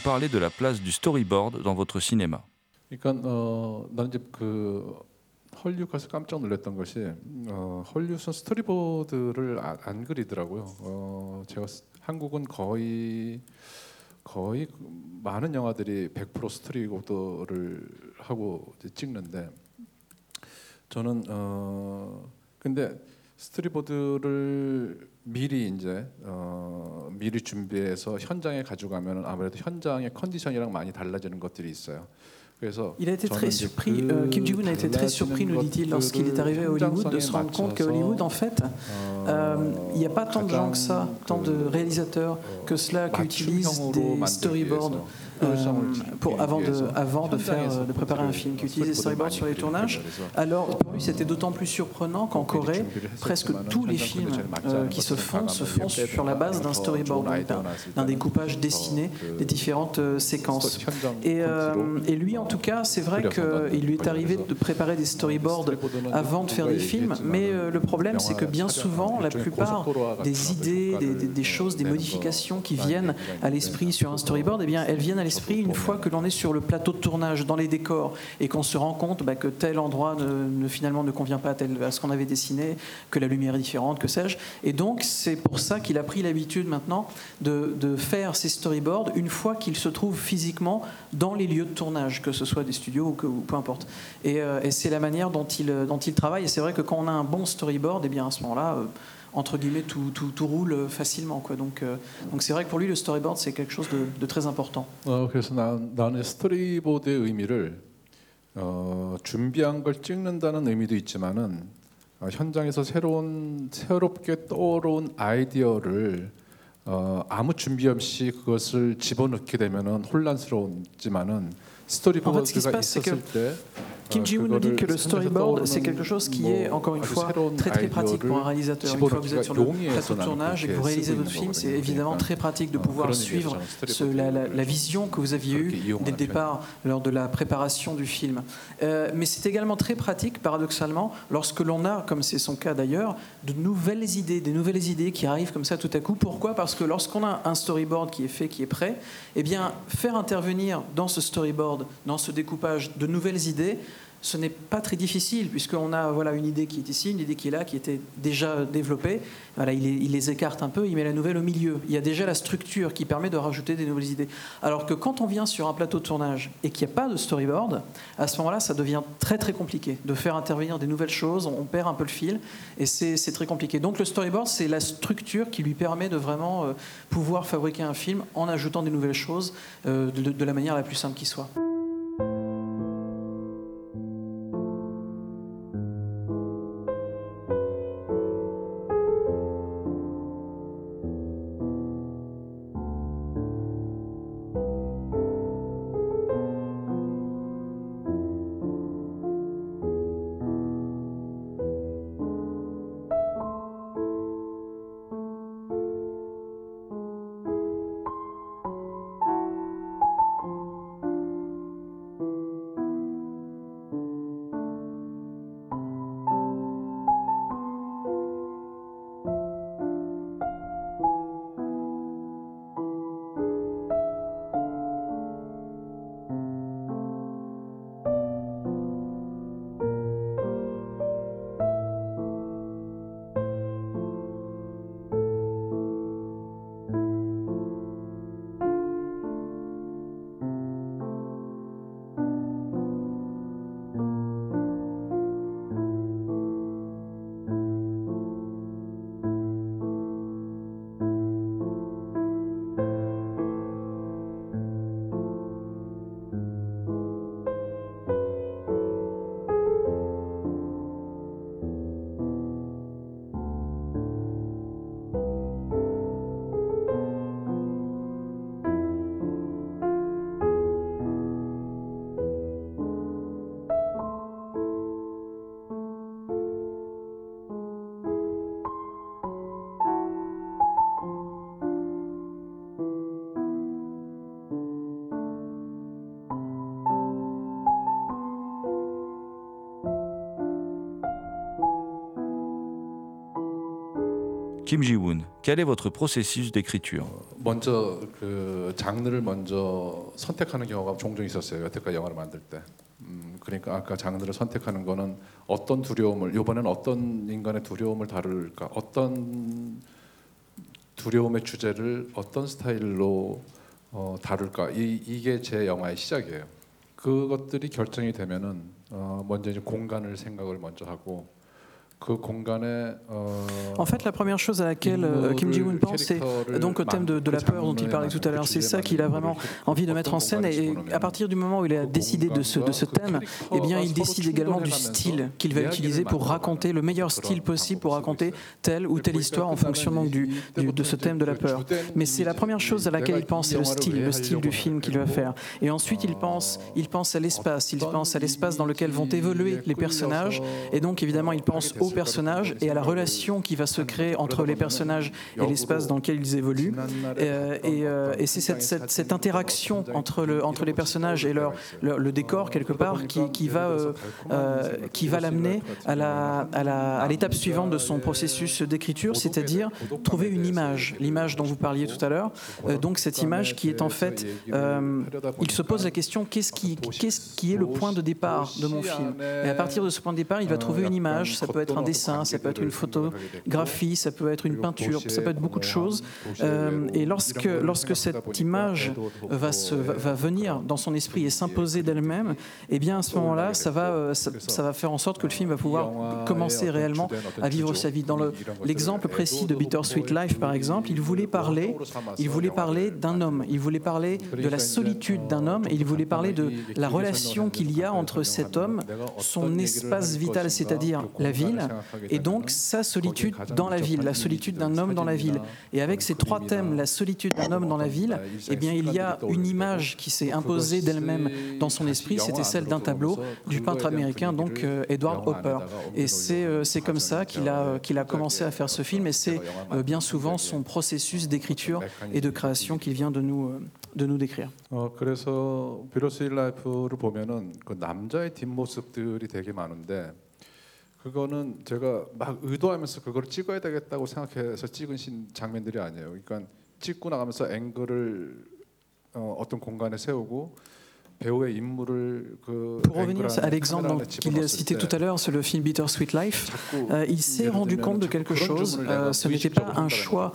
Parler de la place du storyboard dans votre cinéma 그러니까 어, 그 헐리우드 가서 깜짝 놀랐던 것이 어, 헐리우드는 스토리보드를 아, 안 그리더라고요. 어, 제가 스- 한국은 거의 거의 많은 영화들이 100% 스토리보드를 하고 찍는데 저는 어 근데 스토리보드를 미리 이제 어 미리 준비해서 현장에 가져가면 아무래도 현장의 컨디션이랑 많이 달라지는 것들이 있어요. 그래서 Il a été 저는 très 이제 surpris, 그 euh, Kim Ji-woon a été très surpris, nous dit-il, lorsqu'il est arrivé à Hollywood, de se rendre compte qu'à Hollywood, en fait, euh, il n'y a pas tant de gens que ça, tant de réalisateurs que cela qui utilisent des storyboards euh, pour, avant, de, avant de, faire, euh, de préparer un film, qui utilisent des storyboards sur les tournages. Alors, pour lui, c'était d'autant plus surprenant qu'en Corée, presque tous les films euh, qui se font se font sur la base d'un storyboard, d'un- découpage dessiné des différentes euh, séquences. Et, euh, et lui, en tout cas, c'est vrai qu'il lui est arrivé de préparer des storyboards avant de faire des films, mais euh, le problème, c'est que bien souvent, la plupart des idées, des, des- des choses, des modifications qui viennent à l'esprit sur un storyboard, eh bien, elles viennent à l'esprit une fois que l'on est sur le plateau de tournage, dans les décors, et qu'on se rend compte bah, que tel endroit ne, ne- finalement ne convient pas à, tel, à ce qu'on avait dessiné, que la lumière est différente, que sais-je. Et donc, c'est pour ça qu'il a pris l'habitude maintenant de, de faire ses storyboards une fois qu'il se trouve physiquement dans les lieux de tournage, que ce soit des studios ou, que, ou peu importe. Et, euh, et c'est la manière dont il, dont il travaille. Et c'est vrai que quand on a un bon storyboard, et bien à ce moment-là, euh, entre guillemets, tout, tout- tout roule facilement. Quoi. Donc, euh, donc c'est vrai que pour lui, le storyboard, c'est quelque chose de, de très important. 어, 그래서 나, 나는 스토리보드의 의미를 어, 준비한 걸 찍는다는 의미도 있지만은 어, 현장에서 새로운 새롭게 떠오른 아이디어를 어, 아무 준비 없이 그것을 집어넣게 되면은 혼란스러웠지만은 En fait, ce qui se passe, c'est que Kim Ji-woon nous dit que le storyboard, c'est quelque chose qui est, encore une fois, très très pratique pour un réalisateur. Une fois que vous êtes sur le plateau de tournage et que vous réalisez votre film, c'est évidemment très pratique de pouvoir suivre la, vision que vous aviez eue dès le départ lors de la préparation du film. Euh, mais c'est également très pratique, paradoxalement, lorsque l'on a, comme c'est son cas d'ailleurs, de nouvelles idées, des nouvelles idées qui arrivent comme ça tout à coup. Pourquoi? Parce que lorsqu'on a un storyboard qui est fait, qui est prêt, eh bien, faire intervenir dans ce storyboard dans ce découpage, de nouvelles idées, ce n'est pas très difficile puisqu'on a voilà une idée qui est ici, une idée qui est là, qui était déjà développée. Voilà, il les, écarte un peu, il met la nouvelle au milieu. Il y a déjà la structure qui permet de rajouter des nouvelles idées. Alors que quand on vient sur un plateau de tournage et qu'il n'y a pas de storyboard, à ce moment-là, ça devient très très compliqué de faire intervenir des nouvelles choses. On perd un peu le fil et c'est très compliqué. Donc le storyboard, c'est la structure qui lui permet de vraiment euh, pouvoir fabriquer un film en ajoutant des nouvelles choses euh, de la manière la plus simple qui soit. Kim Ji-woon, quel est votre processus d'écriture 먼저 그 장르를 먼저 선택하는 경우가 종종 있었어요. 여태까지 영화를 만들 때. 음, 그러니까 아까 장르를 선택하는 거는 어떤 두려움을 이번엔 어떤 인간의 두려움을 다룰까, 어떤 두려움의 주제를 어떤 스타일로 어, 다룰까 이, 이게 제 영화의 시작이에요. 그것들이 결정이 되면은 어, 먼저 이제 공간을 생각을 먼저 하고 en fait, la première chose à laquelle euh, Kim Ji-woon pense, c'est donc au thème de, la peur dont il parlait tout à l'heure. C'est ça qu'il a vraiment envie de mettre en scène. Et à partir du moment où il a décidé de ce, thème, eh bien, il décide également du style qu'il va utiliser pour raconter le meilleur style possible pour raconter telle ou telle histoire en fonction donc de ce thème de la peur. Mais c'est la première chose à laquelle il pense, c'est le style, le style du film qu'il va faire. Et ensuite, il pense, il pense à l'espace, il pense à l'espace dans lequel vont évoluer les personnages. Et donc, évidemment, il pense aux personnages et à la relation qui va se créer entre les personnages et l'espace dans lequel ils évoluent. Euh, et euh, et c'est cette, cette- cette interaction entre, le, entre les personnages et leur, leur- le décor, quelque part, qui, qui va, euh, qui va l'amener à la- à la- à l'étape suivante de son processus d'écriture, c'est-à-dire trouver une image, l'image dont vous parliez tout à l'heure. Donc, cette image qui est en fait. euh, il se pose la question qu'est-ce qui, qu'est-ce qui est le point de départ de mon film? Et à partir de ce point de départ, il va trouver une image, ça peut être un dessin, ça peut être une photographie, ça peut être une peinture, ça peut être beaucoup de choses. Euh, et lorsque, lorsque cette image va, se, va, va venir dans son esprit et s'imposer d'elle-même, eh bien à ce moment-là, ça va, euh, ça, ça. va faire en sorte que le film va pouvoir commencer réellement à vivre sa vie. Dans le- l'exemple précis de Bittersweet Life, par exemple, il voulait parler, il voulait parler d'un homme, il voulait parler de la solitude d'un homme, et il voulait parler de la relation qu'il y a entre cet homme, son espace vital, c'est-à-dire la ville, et donc sa solitude dans la ville, la solitude d'un homme dans la ville. Et avec ces trois thèmes, la solitude d'un homme dans la ville, eh bien il y a une image qui s'est imposée d'elle-même dans son esprit, c'était celle d'un tableau du peintre américain, donc euh, Edward Hopper. Et c'est euh, c'est comme ça qu'il a, qu'il a commencé à faire ce film, et c'est euh, bien souvent son processus d'écriture et de création qu'il vient de nous, euh, de nous décrire. 어 그래서 비로스 일 라이프를 보면은 그 남자의 뒷모습들이 되게 많은데 그거는 제가 막 의도하면서 그걸 찍어야 되겠다고 생각해서 찍은 신 장면들이 아니에요. 그러니까 찍고 나가면서 앵글을 어, 어떤 공간에 세우고 Pour revenir à l'exemple qu'il a cité tout à l'heure sur le film Bittersweet Life, euh, il s'est rendu compte de quelque chose. Euh, ce n'était pas un choix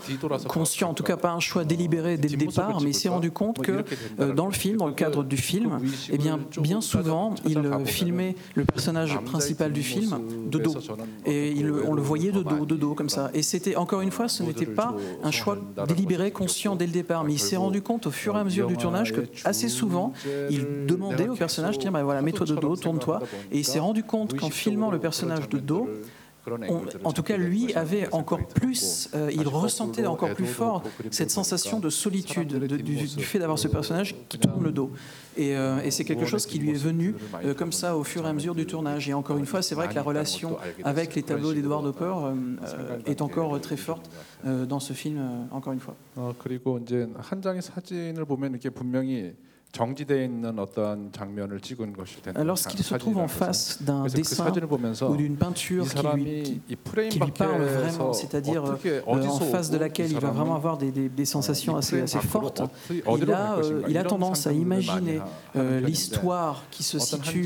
conscient, en tout cas pas un choix délibéré dès le départ, mais il s'est rendu compte que euh, dans le film, dans le cadre du film, eh bien, bien souvent, il filmait le personnage principal du film de dos. Et on le voyait de dos, de dos, comme ça. Et c'était, encore une fois, ce n'était pas un choix délibéré, conscient dès le départ, mais il s'est rendu compte au fur et à mesure du tournage que assez souvent, il demandait au personnage, tiens, ben voilà, mets-toi de dos, tourne-toi. Et il s'est rendu compte qu'en filmant le personnage de dos, on- en tout cas, lui avait encore plus, euh, il ressentait encore plus fort cette sensation de solitude de- du, du fait d'avoir ce personnage qui tourne le dos. Et, euh, et c'est quelque chose qui lui est venu euh, comme ça au fur et à mesure du tournage. Et encore une fois, c'est vrai que la relation avec les tableaux d'Edward Hopper euh, euh, est encore très forte euh, dans ce film, euh, encore une fois. Alors qu'il se trouve en face d'un dessin ou d'une peinture qui lui, parle vraiment, c'est-à-dire euh, en face de laquelle il va vraiment avoir des, sensations assez, fortes, euh, il a, tendance à imaginer euh, l'histoire qui se situe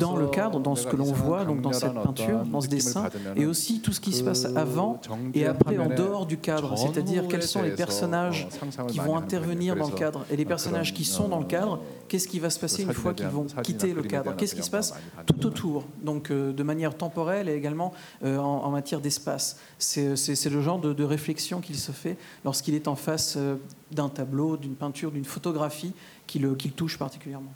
dans le cadre, dans ce que l'on voit, donc dans cette peinture, dans ce dessin, et aussi tout ce qui se passe avant et après en dehors du cadre, c'est-à-dire quels sont les personnages qui vont intervenir dans le cadre et les personnages qui sont dans le cadre cadre, qu'est-ce qui va se passer une fois qu'ils vont quitter le cadre Qu'est-ce qui se passe tout autour Donc euh, de manière temporelle et également euh, en, en matière d'espace. C'est le genre de, de réflexion qu'il se fait lorsqu'il est en face euh, d'un tableau, d'une peinture, d'une photographie qui le, qui le touche particulièrement.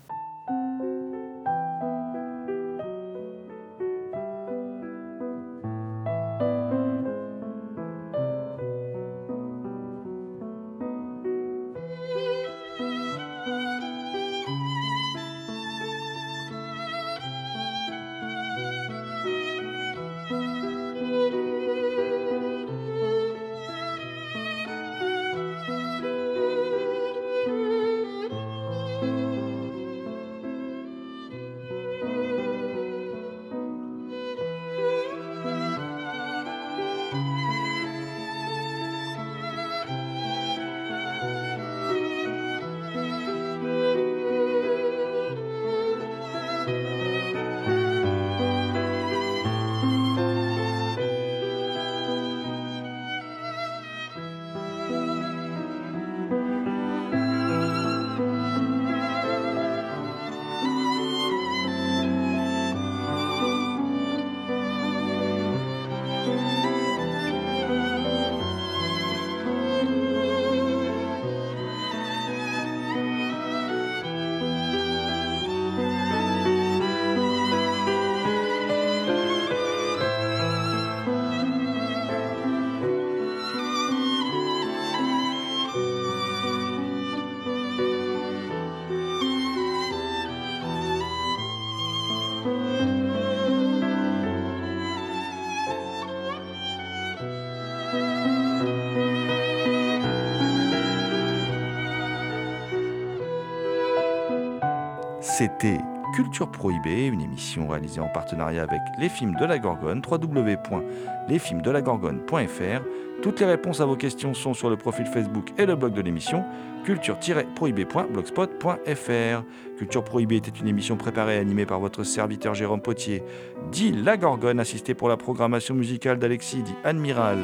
C'était Culture Prohibée, une émission réalisée en partenariat avec les films de la Gorgone, www.lesfilmsdelagorgone.fr. Toutes les réponses à vos questions sont sur le profil Facebook et le blog de l'émission culture-prohibé.blogspot.fr. Culture Prohibée était une émission préparée et animée par votre serviteur Jérôme Potier, dit La Gorgone, assisté pour la programmation musicale d'Alexis, dit Admiral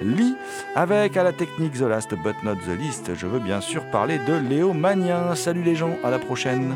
Lee, avec à la technique The Last But Not The List. Je veux bien sûr parler de Léo Magnin. Salut les gens, à la prochaine.